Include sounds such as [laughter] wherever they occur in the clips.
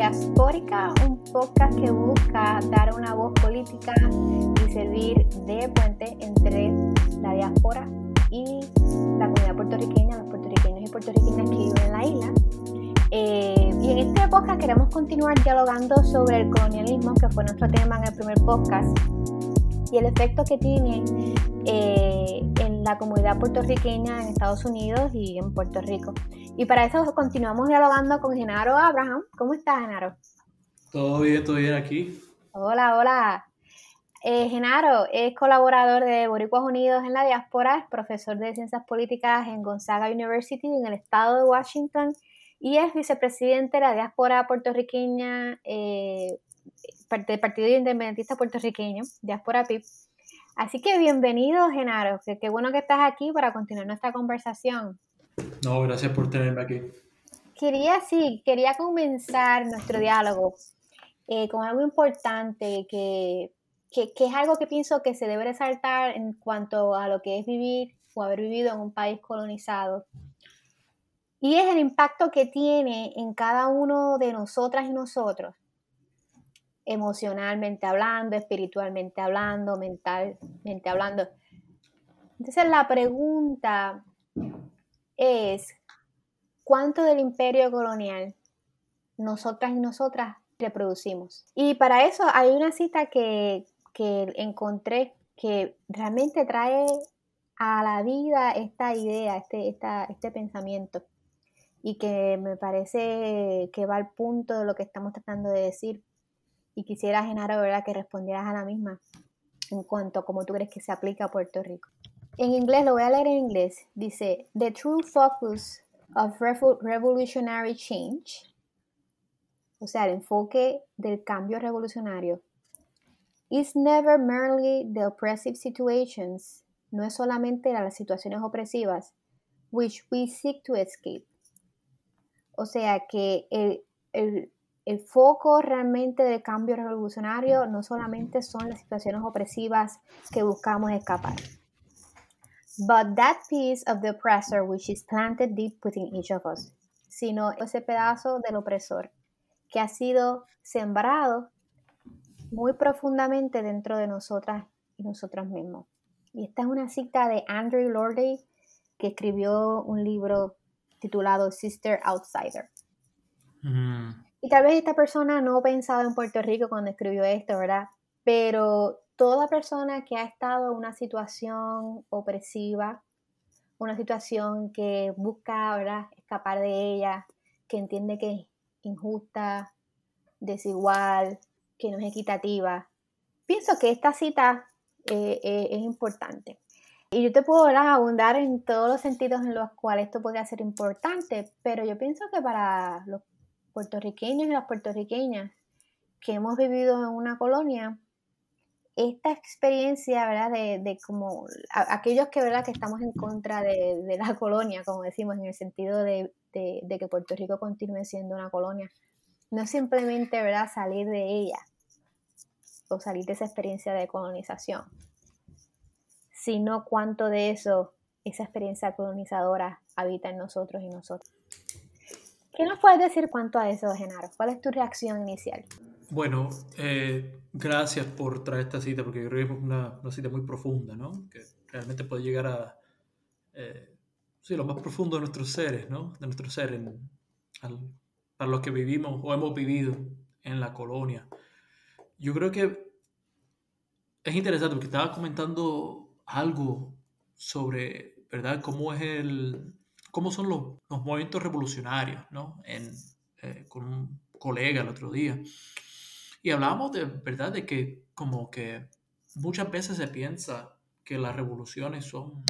Diaspórica, un podcast que busca dar una voz política y servir de puente entre la diáspora y la comunidad puertorriqueña, los puertorriqueños y puertorriqueñas que viven en la isla. Eh, y en este podcast queremos continuar dialogando sobre el colonialismo, que fue nuestro tema en el primer podcast, y el efecto que tiene eh, en la comunidad puertorriqueña en Estados Unidos y en Puerto Rico. Y para eso continuamos dialogando con Genaro Abraham. ¿Cómo estás, Genaro? Todo bien, todo bien aquí. Hola, hola. Eh, Genaro es colaborador de Boricuas Unidos en la diáspora, es profesor de Ciencias Políticas en Gonzaga University en el estado de Washington y es vicepresidente de la diáspora puertorriqueña eh, del Partido Independentista Puertorriqueño, diáspora PIP. Así que bienvenido, Genaro. Qué, qué bueno que estás aquí para continuar nuestra conversación. No, gracias por tenerme aquí. Quería, sí, quería comenzar nuestro diálogo eh, con algo importante que, que, que, es algo que pienso que se debe resaltar en cuanto a lo que es vivir o haber vivido en un país colonizado. Y es el impacto que tiene en cada uno de nosotras y nosotros, emocionalmente hablando, espiritualmente hablando, mentalmente hablando. Entonces la pregunta es cuánto del imperio colonial nosotras y nosotras reproducimos. Y para eso hay una cita que, que encontré que realmente trae a la vida esta idea, este, esta, este pensamiento, y que me parece que va al punto de lo que estamos tratando de decir. Y quisiera, Genaro, ¿verdad? que respondieras a la misma en cuanto a cómo tú crees que se aplica a Puerto Rico. En inglés, lo voy a leer en inglés. Dice, The true focus of revolutionary change, o sea, el enfoque del cambio revolucionario, is never merely the oppressive situations, no es solamente las situaciones opresivas, which we seek to escape. O sea que el, el, el foco realmente del cambio revolucionario no solamente son las situaciones opresivas que buscamos escapar but that piece of the oppressor which is planted deep within each of us, sino ese pedazo del opresor que ha sido sembrado muy profundamente dentro de nosotras y nosotros mismos. Y esta es una cita de Andrew Lordy, que escribió un libro titulado Sister Outsider. Mm. Y tal vez esta persona no pensaba en Puerto Rico cuando escribió esto, ¿verdad? Pero toda persona que ha estado en una situación opresiva, una situación que busca ¿verdad? escapar de ella, que entiende que es injusta, desigual, que no es equitativa, pienso que esta cita eh, eh, es importante. Y yo te puedo abundar en todos los sentidos en los cuales esto podría ser importante, pero yo pienso que para los puertorriqueños y las puertorriqueñas que hemos vivido en una colonia, esta experiencia, ¿verdad? De, como aquellos que, ¿verdad? Que estamos en contra de, la colonia, como decimos, en el sentido de, que Puerto Rico continúe siendo una colonia. No simplemente, ¿verdad? Salir de ella o salir de esa experiencia de colonización, sino cuánto de eso, esa experiencia colonizadora habita en nosotros y nosotros. ¿Qué nos puedes decir cuánto a eso, Genaro? ¿Cuál es tu reacción inicial? Bueno, eh, gracias por traer esta cita, porque creo que es una, cita muy profunda, ¿no? Que realmente puede llegar a eh, sí, lo más profundo de nuestros seres, ¿no? De nuestros seres, para los que vivimos o hemos vivido en la colonia. Yo creo que es interesante porque estaba comentando algo sobre, ¿verdad? Cómo es el, cómo son los, movimientos revolucionarios, ¿no? En, eh, con un colega el otro día. Y hablábamos de verdad de que como que muchas veces se piensa que las revoluciones son,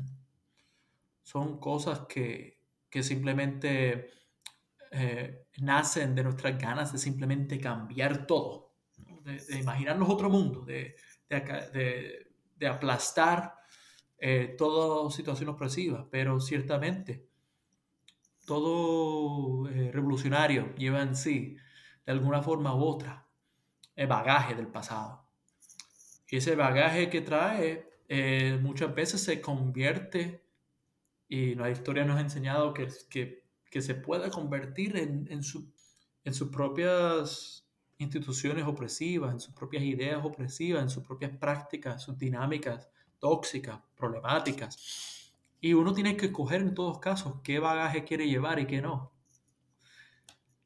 son cosas que, que simplemente eh, nacen de nuestras ganas de simplemente cambiar todo, de, imaginarnos otro mundo, de, de aplastar eh, toda situación opresiva, pero ciertamente todo eh, revolucionario lleva en sí, de alguna forma u otra, el bagaje del pasado. Y ese bagaje que trae eh, muchas veces se convierte, y la historia nos ha enseñado que, que, que se puede convertir en, en, su, en sus propias instituciones opresivas, en sus propias ideas opresivas, en sus propias prácticas, sus dinámicas tóxicas, problemáticas. Y uno tiene que escoger en todos casos qué bagaje quiere llevar y qué no.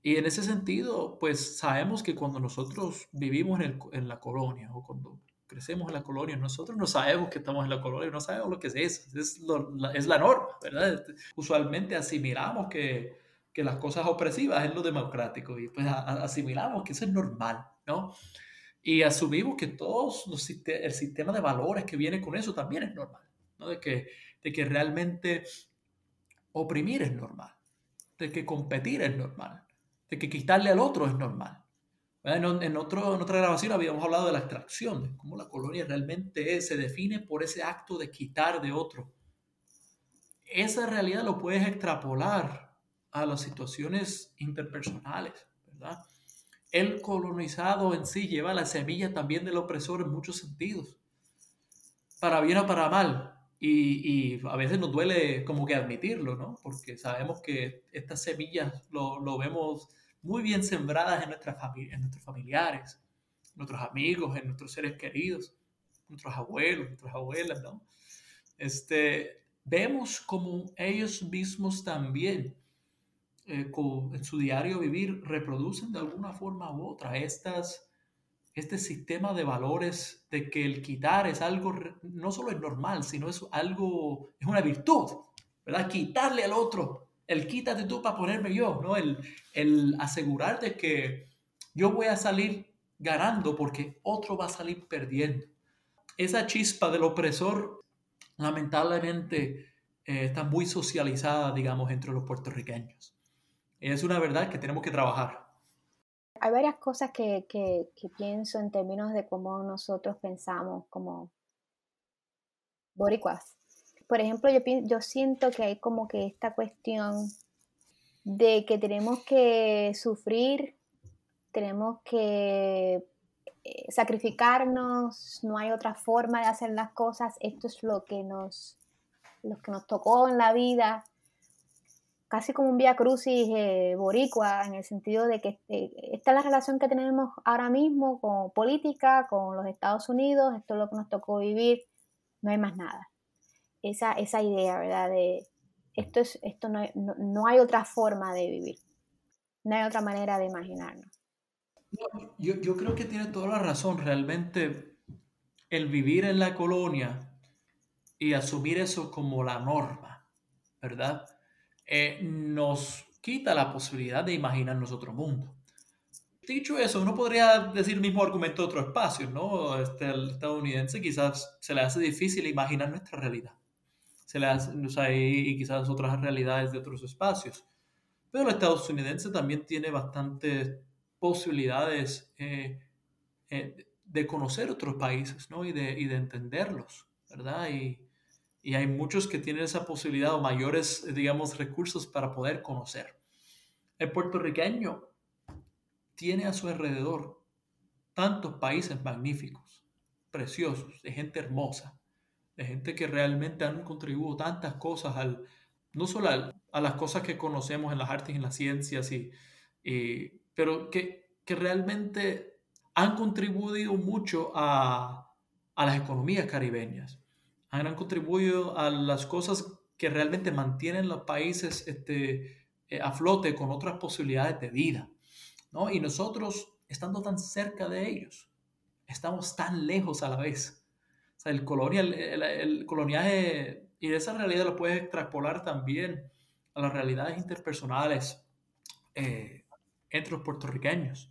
Y en ese sentido, pues sabemos que cuando nosotros vivimos en, la colonia o cuando crecemos en la colonia, nosotros no sabemos que estamos en la colonia, no sabemos lo que es eso, es, la, es la norma, ¿verdad? Usualmente asimilamos que, que, las cosas opresivas es lo democrático y pues asimilamos que eso es normal, ¿no? Y asumimos que todos el sistema de valores que viene con eso también es normal, ¿no? de, que, de que realmente oprimir es normal, de que competir es normal, de que quitarle al otro es normal. En, otra grabación habíamos hablado de la extracción, de cómo la colonia realmente se define por ese acto de quitar de otro. Esa realidad lo puedes extrapolar a las situaciones interpersonales, el colonizado en sí lleva la semilla también del opresor en muchos sentidos, para bien o para mal. Y, a veces nos duele como que admitirlo, ¿no? Porque sabemos que estas semillas lo, vemos muy bien sembradas en, nuestras en nuestros familiares, nuestros amigos, en nuestros seres queridos, nuestros abuelos, nuestras abuelas, ¿no? Este, vemos como ellos mismos también eh, en su diario vivir reproducen de alguna forma u otra estas, este sistema de valores de que el quitar es algo, no solo es normal, sino es algo, es una virtud, ¿verdad? Quitarle al otro, el quítate tú para ponerme yo, ¿no? El, el asegurar de que yo voy a salir ganando porque otro va a salir perdiendo. Esa chispa del opresor, lamentablemente, eh, está muy socializada, digamos, entre los puertorriqueños es una verdad que tenemos que trabajar. Hay varias cosas que, pienso en términos de cómo nosotros pensamos como boricuas. Por ejemplo, yo, yo siento que hay como que esta cuestión de que tenemos que sufrir, tenemos que eh, sacrificarnos, no hay otra forma de hacer las cosas, esto es lo que nos, lo que nos tocó en la vida, casi como un vía crucis eh, boricua, en el sentido de que eh, esta es la relación que tenemos ahora mismo con política, con los Estados Unidos, esto es lo que nos tocó vivir, no hay más nada. Esa, esa idea, ¿verdad? De esto, es, esto no, no, hay otra forma de vivir, no hay otra manera de imaginarnos. Yo, yo creo que tiene toda la razón, realmente el vivir en la colonia y asumir eso como la norma, ¿verdad? Eh, nos quita la posibilidad de imaginarnos otro mundo. Dicho eso, uno podría decir el mismo argumento de otro espacio, ¿no? Este, el estadounidense quizás se le hace difícil imaginar nuestra realidad. Se le hace, y, quizás otras realidades de otros espacios. Pero el estadounidense también tiene bastantes posibilidades eh, eh, de conocer otros países, ¿no? Y de, y de entenderlos, ¿verdad? Y, y hay muchos que tienen esa posibilidad o mayores, digamos, recursos para poder conocer. El puertorriqueño tiene a su alrededor tantos países magníficos, preciosos, de gente hermosa, de gente que realmente han contribuido tantas cosas al, no solo a las cosas que conocemos en las artes y en las ciencias, y, pero que, que, realmente han contribuido mucho a, a las economías caribeñas han contribuido a las cosas que realmente mantienen los países este, eh, a flote con otras posibilidades de vida. ¿no? Y nosotros, estando tan cerca de ellos, estamos tan lejos a la vez. O sea, el, colonial, el, coloniaje y esa realidad lo puedes extrapolar también a las realidades interpersonales eh, entre los puertorriqueños.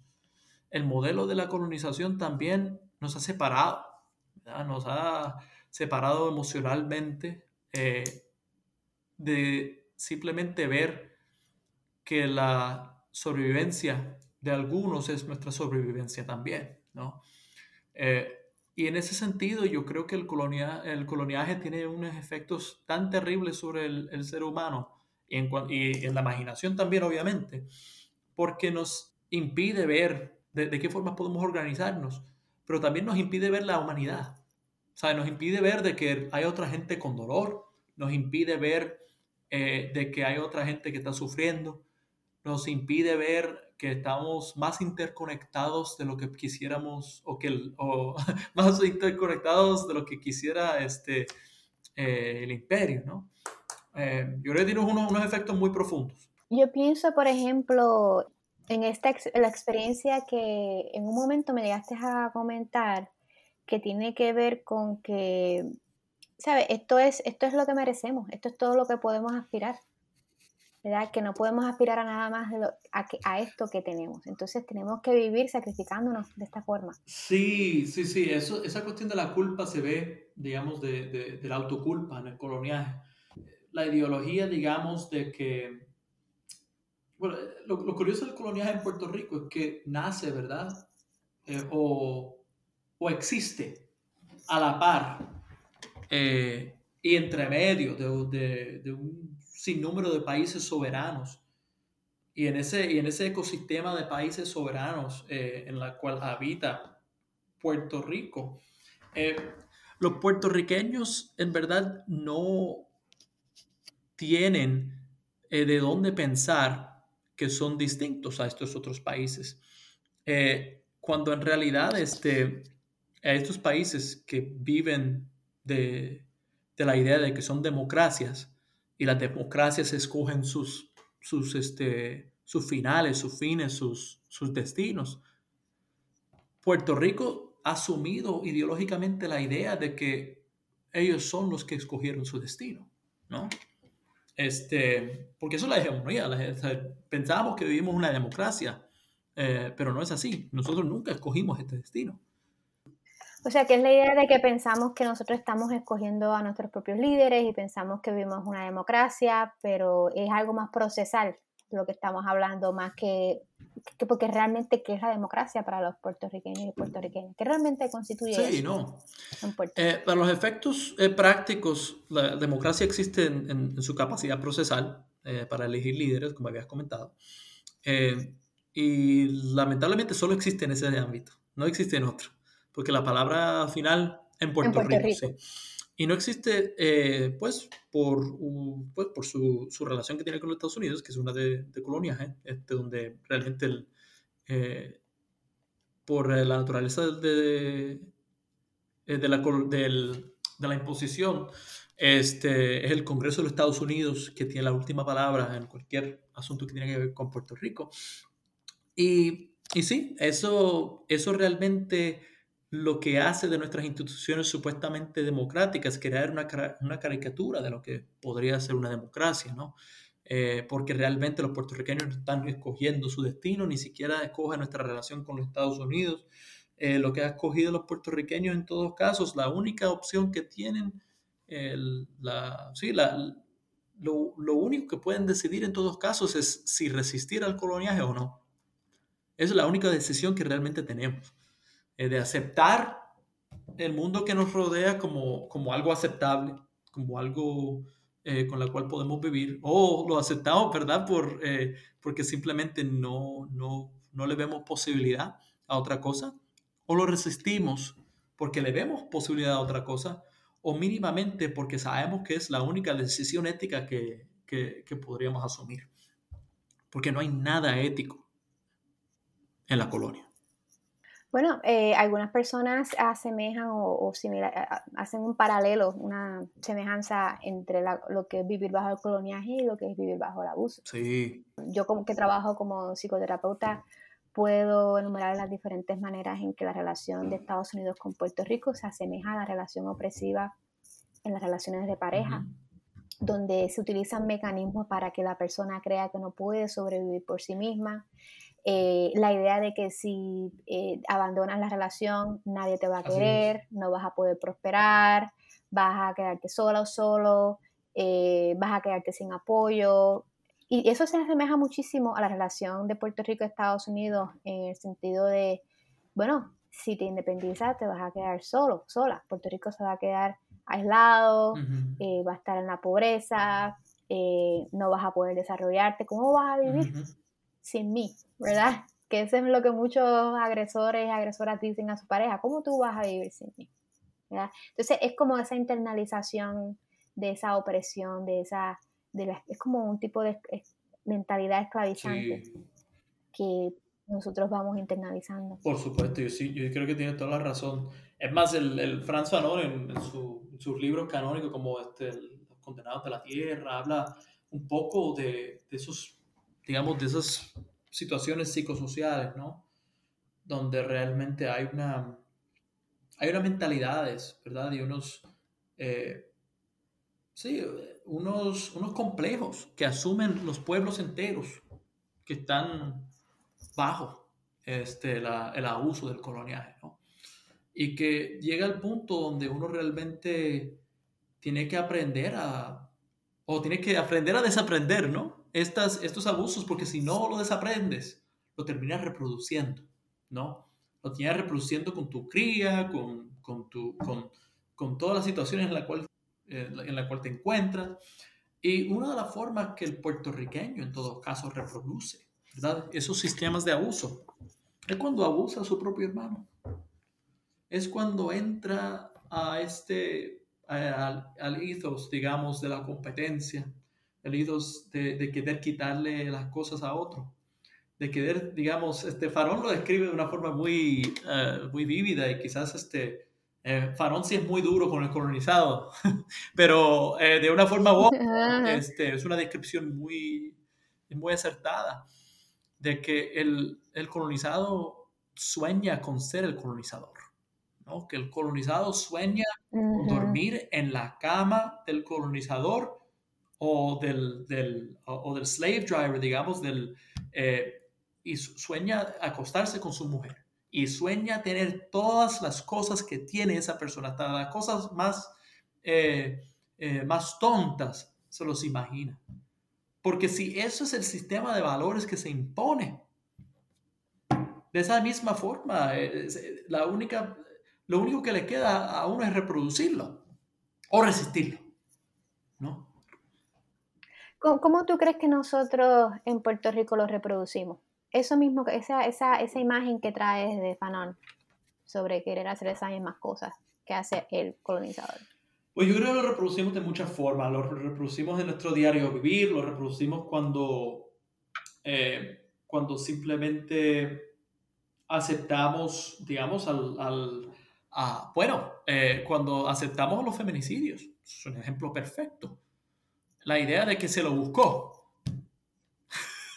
El modelo de la colonización también nos ha separado, nos ha separado emocionalmente, eh, de simplemente ver que la sobrevivencia de algunos es nuestra sobrevivencia también, ¿no? Eh, y en ese sentido, yo creo que el, colonia, el coloniaje tiene unos efectos tan terribles sobre el, ser humano y en, la imaginación también, obviamente, porque nos impide ver de, qué forma podemos organizarnos, pero también nos impide ver la humanidad. Sea, nos impide ver de que hay otra gente con dolor, nos impide ver eh, de que hay otra gente que está sufriendo, nos impide ver que estamos más interconectados de lo que quisiéramos o que o [laughs] más interconectados de lo que quisiera este eh, el imperio, ¿no? Eh, yo creo que tiene unos, unos, efectos muy profundos. Yo pienso, por ejemplo, en esta la experiencia que en un momento me llegaste a comentar que tiene que ver con que, ¿sabes? Esto es, esto es lo que merecemos, esto es todo lo que podemos aspirar. ¿verdad? Que no podemos aspirar a nada más a, a, esto que tenemos. Entonces tenemos que vivir sacrificándonos de esta forma. Sí, sí, sí. Eso, esa cuestión de la culpa se ve, digamos, de, de, la autoculpa en el coloniaje. La ideología, digamos, de que... Bueno, lo, curioso del coloniaje en Puerto Rico es que nace, ¿verdad? Eh, o, o, existe a la par eh, y entre medio de, de un sin número de países soberanos. Y en ese, y en ese ecosistema de países soberanos eh, en la cual habita Puerto Rico, eh, los puertorriqueños en verdad no tienen de dónde pensar que son distintos a estos otros países. cuando en realidad este, a estos países que viven de, de la idea de que son democracias, y las democracias escogen sus, sus, este, sus finales, sus fines, sus, sus destinos. Puerto Rico ha asumido ideológicamente la idea de que ellos son los que escogieron su destino, ¿no? Este, porque eso es la hegemonía. pensamos que vivimos una democracia, eh, pero no es así. Nosotros nunca escogimos este destino. O sea, que es la idea de que pensamos que nosotros estamos escogiendo a nuestros propios líderes y pensamos que vivimos una democracia, pero es algo más procesal lo que estamos hablando, más que, porque realmente qué es la democracia para los puertorriqueños y puertorriqueñas, que realmente constituye sí, no. Eh, para los efectos eh, prácticos, la democracia existe en, su capacidad procesal eh, para elegir líderes, como habías comentado, y lamentablemente solo existe en ese ámbito, no existe en otro porque la palabra final en Puerto, Rico, Sí. Y no existe, eh, pues, por, pues, por su, su, relación que tiene con los Estados Unidos, que es una de, de coloniaje, este, donde realmente el, eh, por la naturaleza de, de, de la, del, de la imposición, este, es el Congreso de los Estados Unidos que tiene la última palabra en cualquier asunto que tiene que ver con Puerto Rico. Y, y sí, eso, eso realmente lo que hace de nuestras instituciones supuestamente democráticas, crear una, una caricatura de lo que podría ser una democracia, ¿no? Eh, porque realmente los puertorriqueños no están escogiendo su destino, ni siquiera escogen nuestra relación con los Estados Unidos. Eh, lo que ha escogido los puertorriqueños en todos casos, la única opción que tienen, la, sí, la, lo, lo, único que pueden decidir en todos casos es si resistir al coloniaje o no. Esa es la única decisión que realmente tenemos. Eh, de aceptar el mundo que nos rodea como, como algo aceptable, como algo eh, con la cual podemos vivir, o lo aceptamos, ¿verdad? Por, eh, porque simplemente no, no, no le vemos posibilidad a otra cosa, o lo resistimos porque le vemos posibilidad a otra cosa, o mínimamente porque sabemos que es la única decisión ética que, que, que podríamos asumir. Porque no hay nada ético en la colonia. Bueno, eh, algunas personas asemejan o, hacen un paralelo, una semejanza entre lo que es vivir bajo el coloniaje y lo que es vivir bajo el abuso. Sí. Yo como que trabajo como psicoterapeuta puedo enumerar las diferentes maneras en que la relación de Estados Unidos con Puerto Rico se asemeja a la relación opresiva en las relaciones de pareja, donde se utilizan mecanismos para que la persona crea que no puede sobrevivir por sí misma, eh, la idea de que si eh, abandonas la relación, nadie te va a querer, no vas a poder prosperar, vas a quedarte sola o solo, eh, vas a quedarte sin apoyo. y eso se asemeja muchísimo a la relación de Puerto Rico y Estados Unidos en el sentido de, bueno, si te independizas te vas a quedar solo, sola. Puerto Rico se va a quedar aislado, eh, va a estar en la pobreza, eh, no vas a poder desarrollarte. ¿Cómo vas a vivir sin mí? ¿Verdad? Que eso es lo que muchos agresores y agresoras dicen a su pareja. ¿Cómo tú vas a vivir sin mí? Entonces es como esa internalización de esa opresión, de esa, de la, es como un tipo de mentalidad esclavizante que nosotros vamos internalizando. Por supuesto, yo sí, yo creo que tiene toda la razón. Es más, el, el Franz Fanon en, su, sus libros canónicos como este, Los Condenados de la Tierra, habla un poco de, de, esos, digamos, de esas situaciones psicosociales, ¿no? Donde realmente hay una, hay unas mentalidades, ¿verdad? Y unos, eh, sí, unos, unos complejos que asumen los pueblos enteros que están bajo este, el abuso del coloniaje, ¿no? Y que llega al punto donde uno realmente tiene que aprender a, o tiene que aprender a desaprender, ¿no? Estas, estos abusos, porque si no lo desaprendes, lo terminas reproduciendo, ¿no? Lo terminas reproduciendo con tu cría, con, con, tu, con, con todas las situaciones en la, cual, eh, en la cual te encuentras. Y una de las formas que el puertorriqueño en todo caso reproduce ¿verdad? Esos sistemas de abuso. Es cuando abusa a su propio hermano. Es cuando entra a este, al, al ethos, digamos, de la competencia, el ethos de, de, querer quitarle las cosas a otro, de querer, digamos, este Farón lo describe de una forma muy, uh, muy vívida y quizás este, eh, Farón sí es muy duro con el colonizado, [laughs] pero eh, de una forma este, es una descripción muy, muy acertada de que el, el colonizado sueña con ser el colonizador, ¿no? Que el colonizado sueña con dormir en la cama del colonizador o del, del, o, del slave driver, digamos, del, eh, y sueña acostarse con su mujer y sueña tener todas las cosas que tiene esa persona, hasta las cosas más, eh, eh, más tontas, se los imagina. Porque si eso es el sistema de valores que se impone, de esa misma forma, eh, eh, la única, lo único que le queda a uno es reproducirlo o resistirlo. ¿no? ¿Cómo, tú crees que nosotros en Puerto Rico lo reproducimos? Eso mismo, esa, esa, esa imagen que traes de Fanon sobre querer hacer esas mismas cosas que hace el colonizador. Pues yo creo que lo reproducimos de muchas formas. Lo reproducimos en nuestro diario vivir, lo reproducimos cuando, eh, cuando simplemente aceptamos, digamos, al, al bueno, eh, cuando aceptamos los feminicidios. Es un ejemplo perfecto. La idea de que se lo buscó.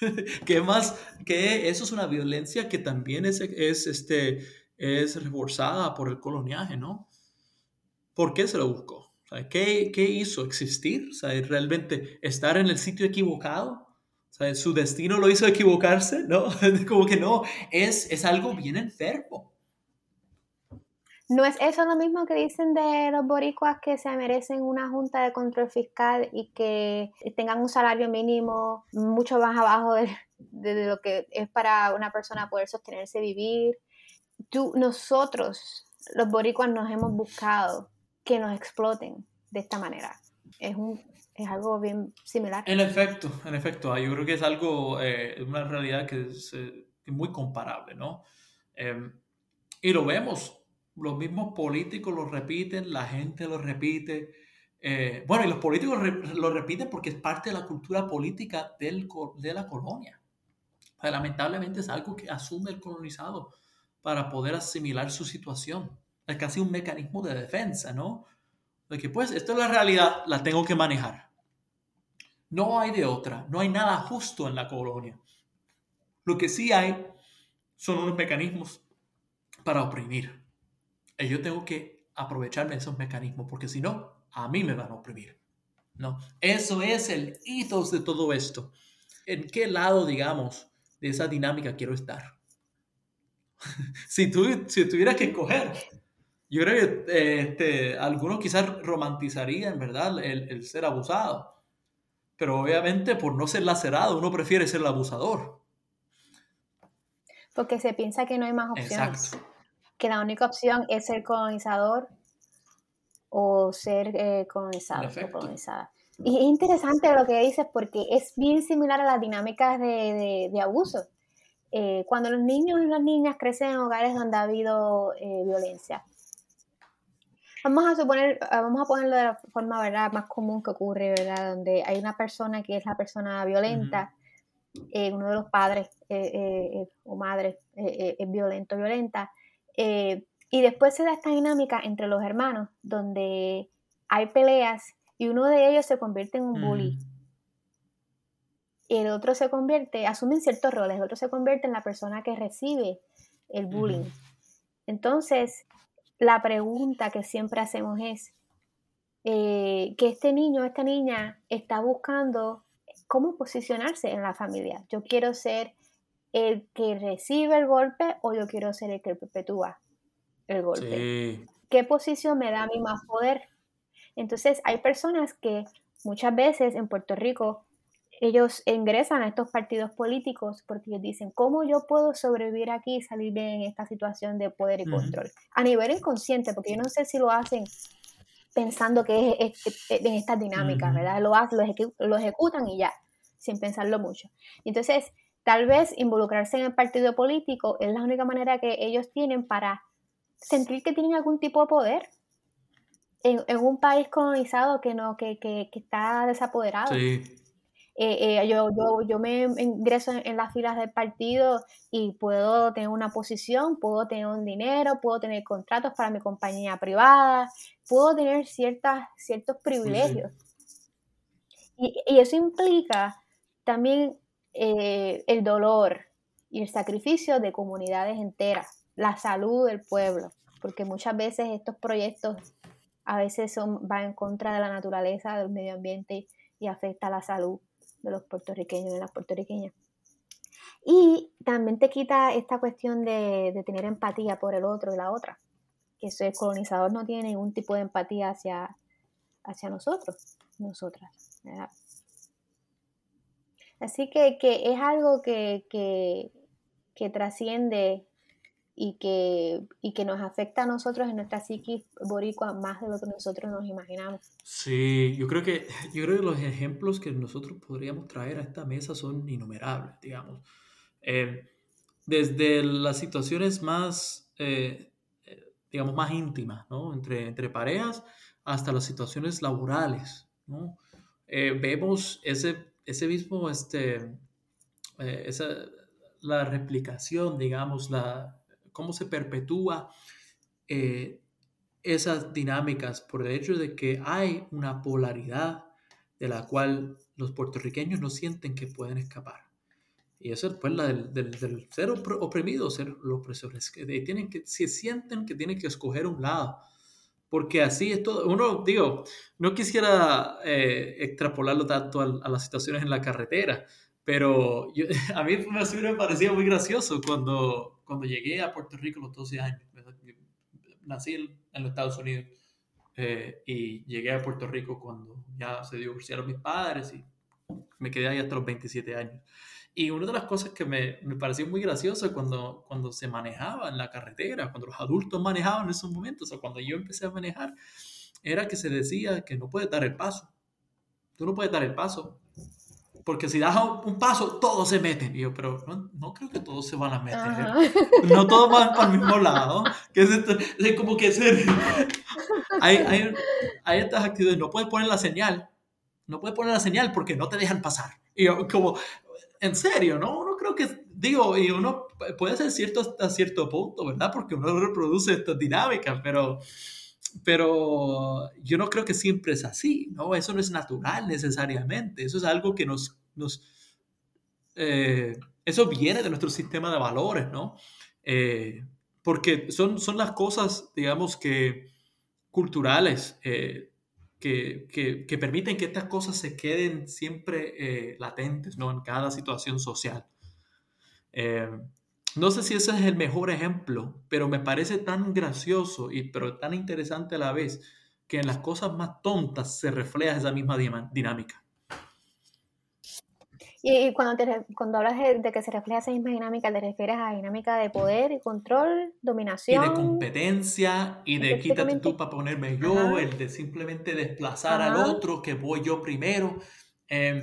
[laughs] que más que eso es una violencia que también es, es, este, es reforzada por el coloniaje, ¿no? ¿Por qué se lo buscó? ¿qué, ¿Qué hizo existir? ¿Realmente estar en el sitio equivocado? ¿Su destino lo hizo equivocarse? ¿No? [laughs] Como que no, es, es algo bien enfermo. ¿No es eso lo mismo que dicen de los boricuas que se merecen una junta de control fiscal y que tengan un salario mínimo mucho más abajo de, de lo que es para una persona poder sostenerse, vivir? Tú, nosotros, los boricuas, nos hemos buscado que nos exploten de esta manera. Es, un, es algo bien similar. En efecto, en efecto, ah, yo creo que es algo, eh, una realidad que es, eh, muy comparable, ¿no? Em, y lo vemos, los mismos políticos lo repiten, la gente lo repite. Eh, bueno, y los políticos lo repiten porque es parte de la cultura política de la colonia. lamentablemente es algo que asume el colonizado para poder asimilar su situación es casi un mecanismo de defensa, ¿no? De que pues esto es la realidad, la tengo que manejar. No hay de otra, no hay nada justo en la colonia. Lo que sí hay son unos mecanismos para oprimir. Y yo tengo que aprovecharme de esos mecanismos porque si no, a mí me van a oprimir. ¿no? Eso es el ethos de todo esto. ¿En qué lado, digamos, de esa dinámica quiero estar? [laughs] si, tú, si tuvieras que escoger yo creo que este, algunos quizás romantizarían, ¿verdad?, el, el, ser abusado. pero obviamente por no ser lacerado uno prefiere ser el abusador. Porque se piensa que no hay más opciones. Que la única opción es ser colonizador o ser eh, colonizado o colonizada. Y es interesante lo que dices porque es bien similar a las dinámicas de, abuso. Eh, cuando los niños y las niñas crecen en hogares donde ha habido eh, violencia, vamos a suponer, ah, vamos a ponerlo de la forma ¿verdad? más común que ocurre, ¿verdad? Donde hay una persona que es la persona violenta, uno de los padres o madres es violento, violenta, y después se da esta dinámica entre los hermanos, donde hay peleas y uno de ellos se convierte en un bully. Y el otro se convierte, asumen ciertos roles, el otro se convierte en la persona que recibe el bullying. Entonces, la pregunta que siempre hacemos es eh, que este niño, esta niña está buscando cómo posicionarse en la familia. Yo quiero ser el que recibe el golpe o yo quiero ser el que perpetúa el golpe. ¿Qué posición me da a mí más poder? Entonces, hay personas que muchas veces en Puerto Rico, ellos ingresan a estos partidos políticos porque ellos dicen, ¿cómo yo puedo sobrevivir aquí y salir bien en esta situación de poder y control? A nivel inconsciente, porque yo no sé si lo hacen pensando que es, en estas dinámicas, ¿verdad? Lo, hacen, lo, ejecutan y ya, sin pensarlo mucho. Entonces, tal vez involucrarse en el partido político es la única manera que ellos tienen para sentir que tienen algún tipo de poder en, un país colonizado que no que, que, que está desapoderado. Sí. Eh, eh, yo, yo, yo, me ingreso en, las filas del partido y puedo tener una posición, puedo tener un dinero, puedo tener contratos para mi compañía privada, puedo tener ciertas, ciertos privilegios. Y, y, eso implica también eh, el dolor y el sacrificio de comunidades enteras, la salud del pueblo, porque muchas veces estos proyectos a veces son, va en contra de la naturaleza, del medio ambiente y afecta la salud de los puertorriqueños y de las puertorriqueñas. Y también te quita esta cuestión de, tener empatía por el otro y la otra, que el colonizador no tiene ningún tipo de empatía hacia, hacia nosotros, nosotras. Así que, es algo que, que, que trasciende y que, y que nos afecta a nosotros en nuestra psiquis boricua más de lo que nosotros nos imaginamos. Sí, yo creo que, [laughs] yo creo que los ejemplos que nosotros podríamos traer a esta mesa son innumerables, digamos. Eh, desde las situaciones más, eh, eh, digamos, más íntimas, ¿no? Entre, entre parejas hasta las situaciones laborales, ¿no? vemos ese, ese mismo, este, esa, la replicación, digamos, la, cómo se perpetúa eh, esas dinámicas por el hecho de que hay una polaridad de la cual los puertorriqueños no sienten que pueden escapar. Y eso es pues la del, ser oprimido, ser los opresores, que tienen que, si sienten que tienen que escoger un lado, porque así es todo. Uno, digo, no quisiera eh, extrapolarlo tanto a, a, las situaciones en la carretera, pero [laughs] a mí me parecía muy gracioso cuando, cuando llegué a Puerto Rico a los 12 años. Nací en los Estados Unidos eh, y llegué a Puerto Rico cuando ya se divorciaron mis padres y me quedé ahí hasta los 27 años. Y una de las cosas que me, me pareció muy gracioso cuando, cuando se manejaba en la carretera, cuando los adultos manejaban en esos momentos, o cuando yo empecé a manejar, era que se decía que no puedes dar el paso. Tú no puedes dar el paso porque si das un paso, todos se meten. Y yo, pero no, creo que todos se van a meter. No todos van para el mismo lado. Que es, como que ser, hay, hay, hay, estas actitudes, no puedes poner la señal. No puedes poner la señal porque no te dejan pasar. Y yo, como, en serio, ¿no? Uno creo que, digo, y uno puede ser cierto hasta cierto punto, ¿verdad? Porque uno [laughs] reproduce estas dinámicas, pero pero yo no creo que siempre es así, ¿no? Eso no es natural necesariamente, eso es algo que nos, nos eh, eso viene de nuestro sistema de valores, ¿no? Eh, porque son, son las cosas, digamos, que culturales, eh, que, permiten que estas cosas se queden siempre latentes, ¿no? En cada situación social. No sé si ese es el mejor ejemplo, pero me parece tan gracioso y pero tan interesante a la vez que en las cosas más tontas se refleja esa misma dinámica. Y, cuando, cuando hablas de, que se refleja esa misma dinámica, ¿te refieres a dinámica de poder y control, dominación? Y de competencia, y de quítate tú para ponerme yo, el de simplemente desplazar al otro, que voy yo primero. Em,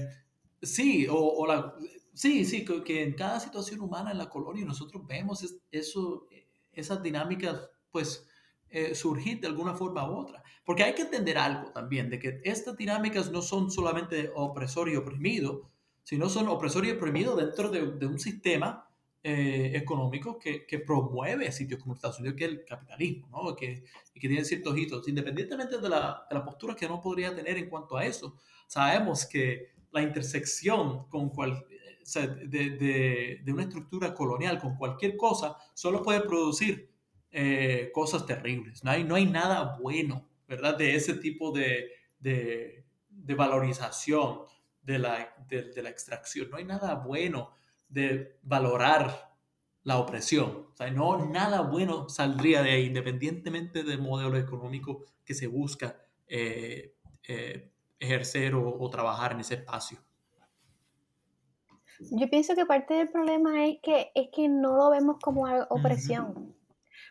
sí, o, la, sí, sí, que en cada situación humana en la colonia nosotros vemos eso, esas dinámicas, pues, eh, surgir de alguna forma u otra. Porque hay que entender algo también, de que estas dinámicas no son solamente opresor y oprimido, sino son opresor y oprimido dentro de, un sistema eh, económico que, que, promueve sitios como Estados Unidos, que es el capitalismo, ¿no? que, que tiene ciertos hitos. Independientemente de la, de la, postura que no podría tener en cuanto a eso, sabemos que la intersección con cual, de, de, de, una estructura colonial con cualquier cosa solo puede producir eh, cosas terribles. No hay, no hay nada bueno, ¿verdad? De ese tipo de, de, de valorización de la, de, la extracción. No hay nada bueno de valorar la opresión. O sea, no, nada bueno saldría de ahí, independientemente del modelo económico que se busca eh, eh, ejercer o, trabajar en ese espacio. Yo pienso que parte del problema es que, es que no lo vemos como opresión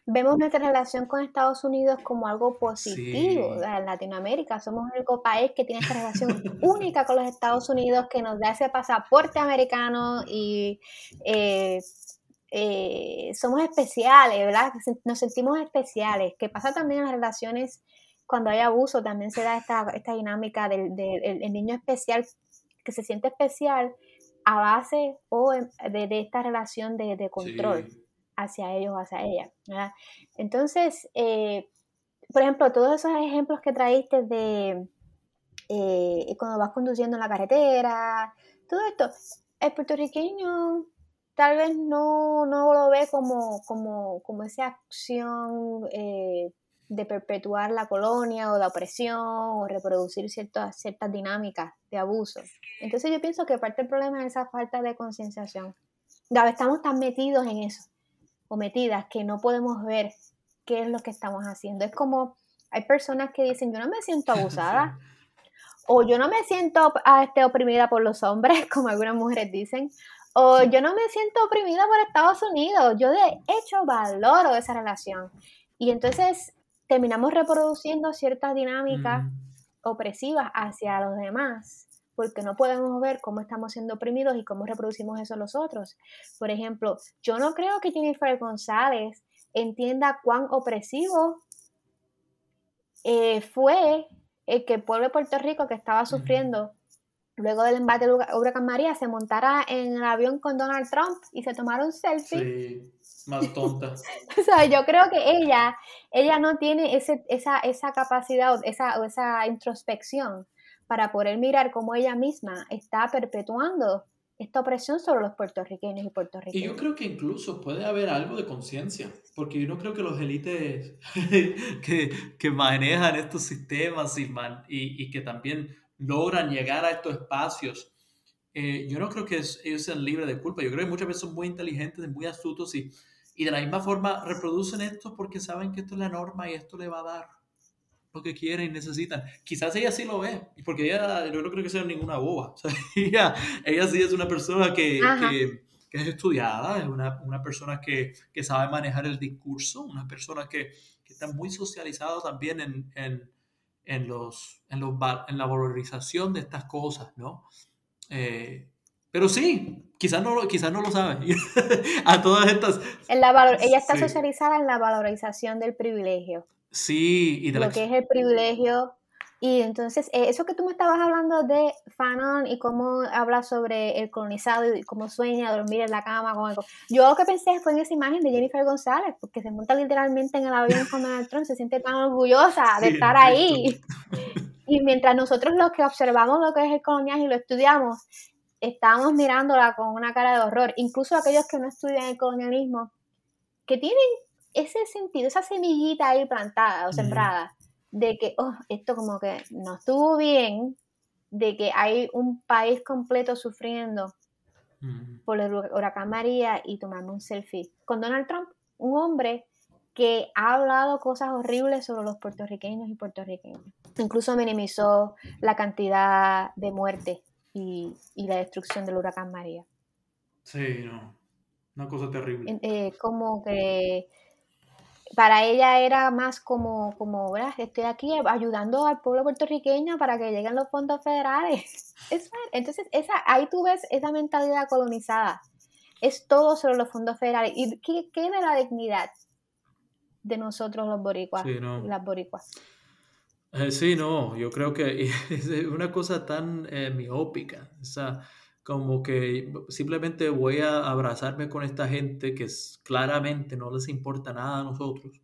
vemos nuestra relación con Estados Unidos como algo positivo. En Latinoamérica somos el único país que tiene esta relación [laughs] única con los Estados Unidos, que nos da ese pasaporte americano y eh, eh, somos especiales, ¿verdad? Nos sentimos especiales, que pasa también en las relaciones cuando hay abuso, también se da esta, esta dinámica del, niño especial que se siente especial a base o de, esta relación de, control hacia ellos o hacia ella. Entonces, eh, por ejemplo, todos esos ejemplos que traíste de eh, cuando vas conduciendo en la carretera, todo esto, el puertorriqueño tal vez no, lo ve como, como, como esa acción eh, de perpetuar la colonia o la opresión o reproducir ciertas, ciertas dinámicas de abuso. Entonces yo pienso que parte del problema es esa falta de concienciación. Estamos tan metidos en eso cometidas que no podemos ver qué es lo que estamos haciendo. Es como hay personas que dicen, yo no me siento [laughs] abusada, o yo no me siento ah, este, oprimida por los hombres, [laughs] como algunas mujeres dicen, o yo no me siento oprimida por Estados Unidos, yo de hecho valoro esa relación. Y entonces terminamos reproduciendo ciertas dinámicas opresivas hacia los demás porque no podemos ver cómo estamos siendo oprimidos y cómo reproducimos eso nosotros. Por ejemplo, yo no creo que Jennifer González entienda cuán opresivo eh, fue el que el pueblo de Puerto Rico que estaba sufriendo luego del embate del huracán María se montara en el avión con Donald Trump y se tomara un selfie. Sí, más tonta. [laughs] o sea, yo creo que ella, ella no tiene ese, esa, esa capacidad esa, esa introspección para poder mirar cómo ella misma está perpetuando esta opresión sobre los puertorriqueños y puertorriqueñas. Y yo creo que incluso puede haber algo de conciencia, porque yo no creo que los élites [laughs] que, que, manejan estos sistemas y, y, que también logran llegar a estos espacios, eh, yo no creo que ellos sean libres de culpa. Yo creo que muchas veces son muy inteligentes, muy astutos y, y de la misma forma reproducen esto porque saben que esto es la norma y esto le va a dar lo que quieren y necesitan. Quizás ella sí lo ve, porque ella yo no creo que sea ninguna boba. [laughs] ella, ella sí es una persona que, que, que es estudiada, es una, una persona que, que, sabe manejar el discurso, una persona que, que está muy socializada también en, en, en, los, en, los, en la valorización de estas cosas, ¿no? Eh, pero sí, quizás no, quizás no lo sabe. [laughs] a todas estas... En la ella está socializada en la valorización del privilegio. Sí, y de lo que es el privilegio. Y entonces, eh, eso que tú me estabas hablando de Fanon y cómo habla sobre el colonizado y cómo sueña dormir en la cama. Con Yo lo que pensé fue en esa imagen de Jennifer González, porque se monta literalmente en el avión con Donald Trump, se siente tan orgullosa de estar ahí. [laughs] Y mientras nosotros los que observamos lo que es el colonial y lo estudiamos, estamos mirándola con una cara de horror. Incluso aquellos que no estudian el colonialismo, que tienen ese sentido, esa semillita ahí plantada o sembrada, de que, oh, esto como que no estuvo bien, de que hay un país completo sufriendo por el huracán María y tomando un selfie. Con Donald Trump, un hombre que ha hablado cosas horribles sobre los puertorriqueños y puertorriqueños. Incluso minimizó la cantidad de muertes y, la destrucción del huracán María. Sí, no, una cosa terrible. Eh, como que para ella era más como, como estoy aquí ayudando al pueblo puertorriqueño para que lleguen los fondos federales. [laughs] entonces, esa, ahí tú ves esa mentalidad colonizada. Es todo sobre los fondos federales. ¿Y qué, qué de la dignidad de nosotros los boricuas y las boricuas? Eh, sí, no, yo creo que [laughs] es una cosa tan eh, miópica, o sea, como que simplemente voy a abrazarme con esta gente que claramente no les importa nada a nosotros,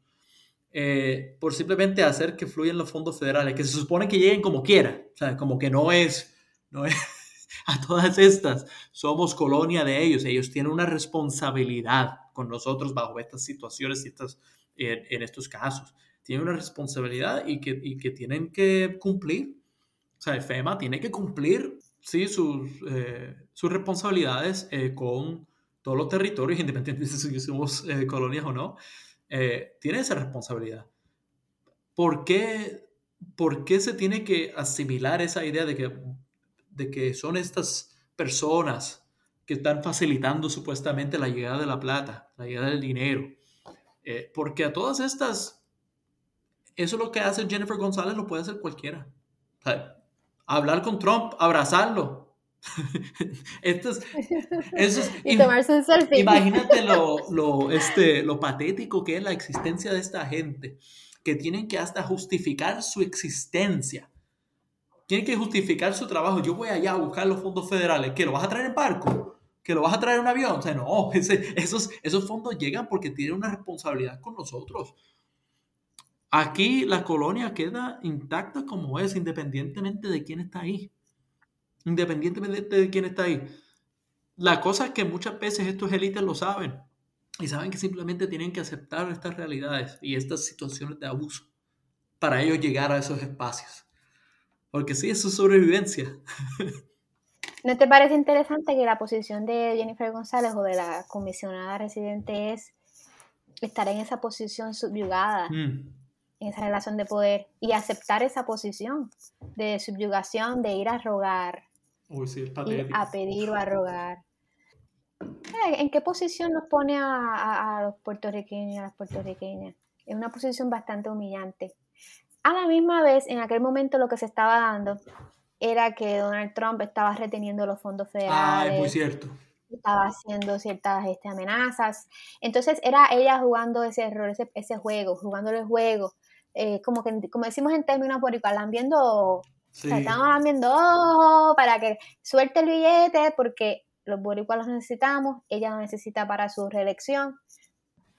eh, por simplemente hacer que fluyan los fondos federales, que se supone que lleguen como quiera, o sea, como que no es, no es [laughs] a todas estas, somos colonia de ellos, ellos tienen una responsabilidad con nosotros bajo estas situaciones y estas, en estos casos tienen una responsabilidad y que, y que tienen que cumplir. O sea, FEMA tiene que cumplir sí, sus, eh, responsabilidades eh, con todos los territorios, [laughs] independientemente de si somos eh, colonias o no. tiene esa responsabilidad. ¿Por qué, ¿Por qué se tiene que asimilar esa idea de que, de que son estas personas que están facilitando supuestamente la llegada de la plata, la llegada del dinero? porque a todas estas eso es lo que hace Jennifer González, lo puede hacer cualquiera. Hablar con Trump, abrazarlo. [laughs] Esto es, [laughs] y tomarse un selfie. Imagínate [laughs] lo, este, lo patético que es la existencia de esta gente, que tienen que hasta justificar su existencia. Tienen que justificar su trabajo. Yo voy allá a buscar los fondos federales. ¿Que lo vas a traer en barco? ¿Que lo vas a traer en un avión? O sea, no, esos, esos fondos llegan porque tienen una responsabilidad con nosotros. Aquí la colonia queda intacta como es, independientemente de quién está ahí. Independientemente de quién está ahí. La cosa es que muchas veces estos élites lo saben y saben que simplemente tienen que aceptar estas realidades y estas situaciones de abuso para ellos llegar a esos espacios. Porque sí, es su sobrevivencia. [laughs] ¿No te parece interesante que la posición de Jennifer González o de la comisionada residente es estar en esa posición subyugada? Mm en esa relación de poder y aceptar esa posición de subyugación, de ir a rogar, ir a pedir o a rogar. Eh, ¿En qué posición nos pone a, los puertorriqueños y a las puertorriqueñas? Es una posición bastante humillante. A la misma vez, en aquel momento lo que se estaba dando era que Donald Trump estaba reteniendo los fondos federales. Ah, es muy cierto. Estaba haciendo ciertas este, amenazas. Entonces era ella jugando ese error, ese, ese juego, jugando el juego eh, como que como decimos en términos boricuas, lambiendo, sí. estamos lambiendo para que suelte el billete porque los boricuas los necesitamos, ella lo necesita para su reelección.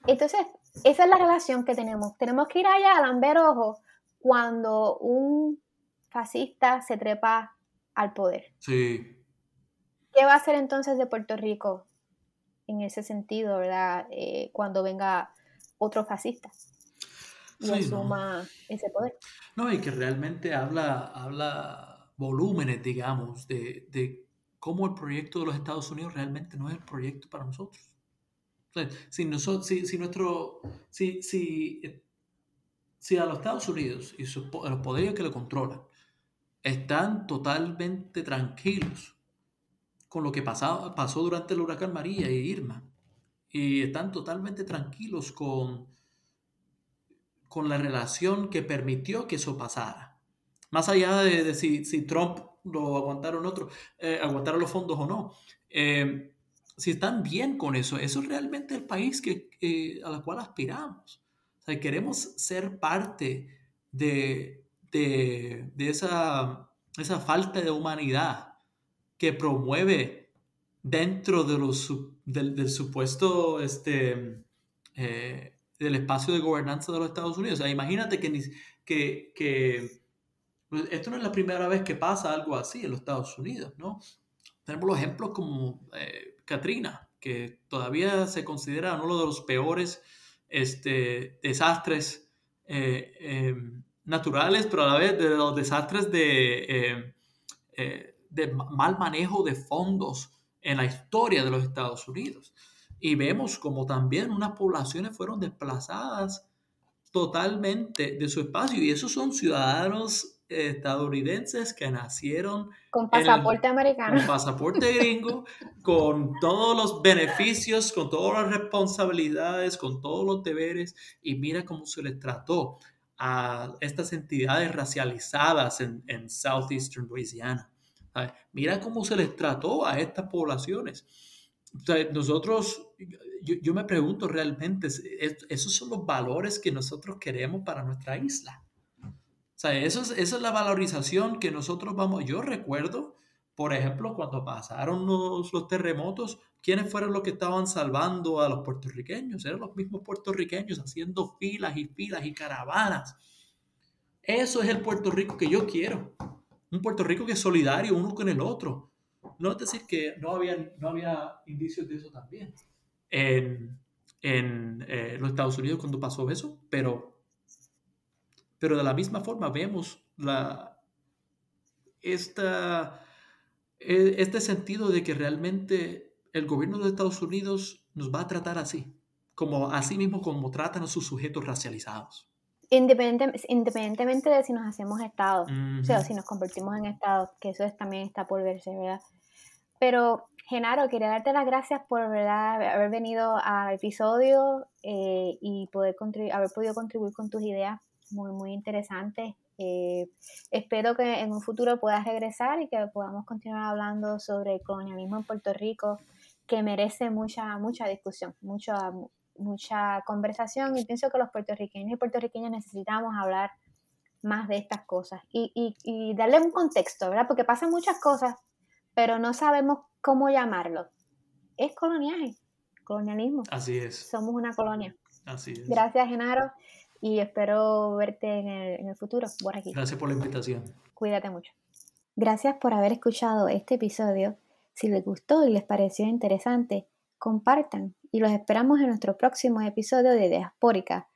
Entonces, esa es la relación que tenemos. Tenemos que ir allá a lamber ojo cuando un fascista se trepa al poder. Sí. ¿Qué va a hacer entonces de Puerto Rico en ese sentido, verdad? Eh, cuando venga otro fascista y asuma ese poder. No, y que realmente habla, habla volúmenes, digamos, de, de, cómo el proyecto de los Estados Unidos realmente no es el proyecto para nosotros. si, nosotros, si, si, nuestro, si, si, si a los Estados Unidos y sus, los poderes que lo controlan están totalmente tranquilos con lo que pasaba, pasó durante el huracán María y Irma, y están totalmente tranquilos con con la relación que permitió que eso pasara. Más allá de, si, Trump lo aguantaron otro, eh, aguantaron los fondos o no. Eh, si están bien con eso, eso es realmente el país que, a la cual aspiramos. O sea, queremos ser parte de, de, esa, esa falta de humanidad que promueve dentro de los, del, supuesto este, eh, del espacio de gobernanza de los Estados Unidos. O sea, imagínate que, que, que pues, esto no es la primera vez que pasa algo así en los Estados Unidos, ¿no? Tenemos los ejemplos como eh, Katrina, que todavía se considera uno de los peores este, desastres eh, em, naturales, pero a la vez de los desastres de, em, eh, de mal manejo de fondos en la historia de los Estados Unidos. Y vemos como también unas poblaciones fueron desplazadas totalmente de su espacio y esos son ciudadanos estadounidenses que nacieron con pasaporte americano. Con pasaporte gringo, [laughs] con todos los beneficios, con todas las responsabilidades, con todos los deberes, y mira cómo se les trató a estas entidades racializadas en, en Southeastern Louisiana. Mira cómo se les trató a estas poblaciones. Nosotros, yo, me pregunto realmente, ¿esos son los valores que nosotros queremos para nuestra isla? O eso es, esa es la valorización que nosotros vamos. Yo recuerdo, por ejemplo, cuando pasaron los, los terremotos, ¿quiénes fueron los que estaban salvando a los puertorriqueños? Eran los mismos puertorriqueños haciendo filas y filas y caravanas. Eso es el Puerto Rico que yo quiero un Puerto Rico que es solidario uno con el otro. Decir que no había, no había indicios de eso también en, en eh, los Estados Unidos cuando pasó eso, pero, pero de la misma forma vemos la, esta, e, este sentido de que realmente el gobierno de Estados Unidos nos va a tratar así, como así mismo como tratan a sus sujetos racializados. Independientemente de si nos hacemos estados, o sea, si nos convertimos en estados, que eso también está por verse, ¿verdad? Pero, Genaro, quería darte las gracias por ¿verdad? haber venido al episodio eh, y poder haber podido contribuir con tus ideas muy, muy interesantes. Eh, espero que en un futuro puedas regresar y que podamos continuar hablando sobre el colonialismo en Puerto Rico, que merece mucha, mucha discusión, mucho, mucha conversación y pienso que los puertorriqueños y puertorriqueñas necesitamos hablar más de estas cosas y, y, darle un contexto, ¿verdad? Porque pasan muchas cosas, pero no sabemos cómo llamarlo. Es coloniaje, colonialismo. Así es. Somos una colonia. Así es. Gracias, Genaro, y espero verte en el, en el futuro por aquí. Gracias por la invitación. Cuídate mucho. Gracias por haber escuchado este episodio. Si les gustó y les pareció interesante, compartan y los esperamos en nuestro próximo episodio de Diaspórica,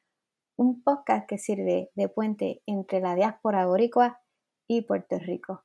un podcast que sirve de puente entre la diáspora boricua y Puerto Rico.